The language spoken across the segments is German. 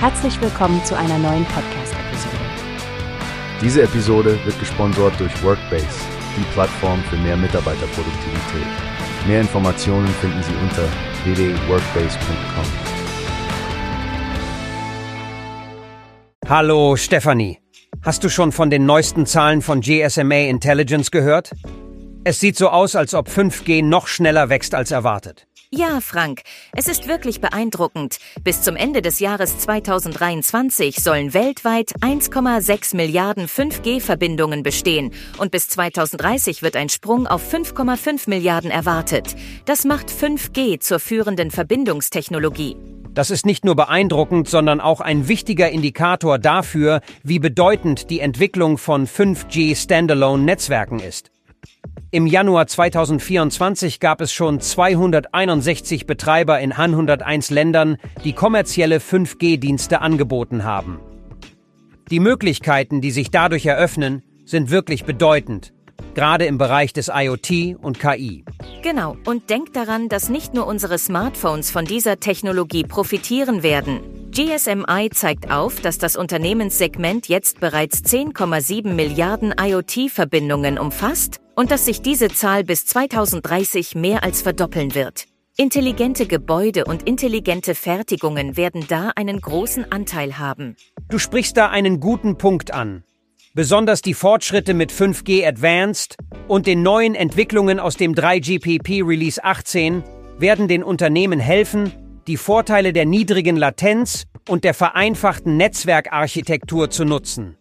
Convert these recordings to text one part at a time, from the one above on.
Herzlich willkommen zu einer neuen Podcast-Episode. Diese Episode wird gesponsert durch Workbase, die Plattform für mehr Mitarbeiterproduktivität. Mehr Informationen finden Sie unter www.workbase.com. Hallo Stefanie. Hast du schon von den neuesten Zahlen von GSMA Intelligence gehört? Es sieht so aus, als ob 5G noch schneller wächst als erwartet. Ja, Frank, es ist wirklich beeindruckend. Bis zum Ende des Jahres 2023 sollen weltweit 1,6 Milliarden 5G-Verbindungen bestehen und bis 2030 wird ein Sprung auf 5,5 Milliarden erwartet. Das macht 5G zur führenden Verbindungstechnologie. Das ist nicht nur beeindruckend, sondern auch ein wichtiger Indikator dafür, wie bedeutend die Entwicklung von 5G Standalone-Netzwerken ist. Im Januar 2024 gab es schon 261 Betreiber in 101 Ländern, die kommerzielle 5G-Dienste angeboten haben. Die Möglichkeiten, die sich dadurch eröffnen, sind wirklich bedeutend, gerade im Bereich des IoT und KI. Genau, und denkt daran, dass nicht nur unsere Smartphones von dieser Technologie profitieren werden. GSMI zeigt auf, dass das Unternehmenssegment jetzt bereits 10,7 Milliarden IoT-Verbindungen umfasst und dass sich diese Zahl bis 2030 mehr als verdoppeln wird. Intelligente Gebäude und intelligente Fertigungen werden da einen großen Anteil haben. Du sprichst da einen guten Punkt an. Besonders die Fortschritte mit 5G Advanced und den neuen Entwicklungen aus dem 3GPP Release 18 werden den Unternehmen helfen, die Vorteile der niedrigen Latenz und der vereinfachten Netzwerkarchitektur zu nutzen.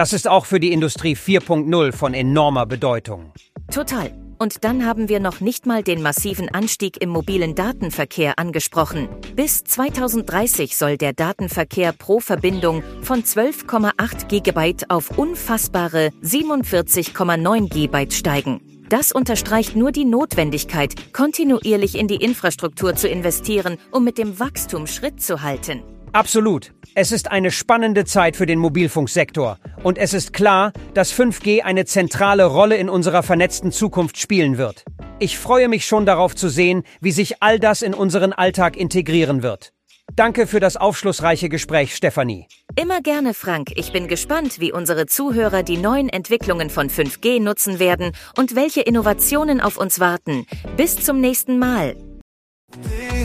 Das ist auch für die Industrie 4.0 von enormer Bedeutung. Total. Und dann haben wir noch nicht mal den massiven Anstieg im mobilen Datenverkehr angesprochen. Bis 2030 soll der Datenverkehr pro Verbindung von 12,8 GB auf unfassbare 47,9 GB steigen. Das unterstreicht nur die Notwendigkeit, kontinuierlich in die Infrastruktur zu investieren, um mit dem Wachstum Schritt zu halten. Absolut. Es ist eine spannende Zeit für den Mobilfunksektor und es ist klar, dass 5G eine zentrale Rolle in unserer vernetzten Zukunft spielen wird. Ich freue mich schon darauf zu sehen, wie sich all das in unseren Alltag integrieren wird. Danke für das aufschlussreiche Gespräch, Stefanie. Immer gerne, Frank. Ich bin gespannt, wie unsere Zuhörer die neuen Entwicklungen von 5G nutzen werden und welche Innovationen auf uns warten. Bis zum nächsten Mal.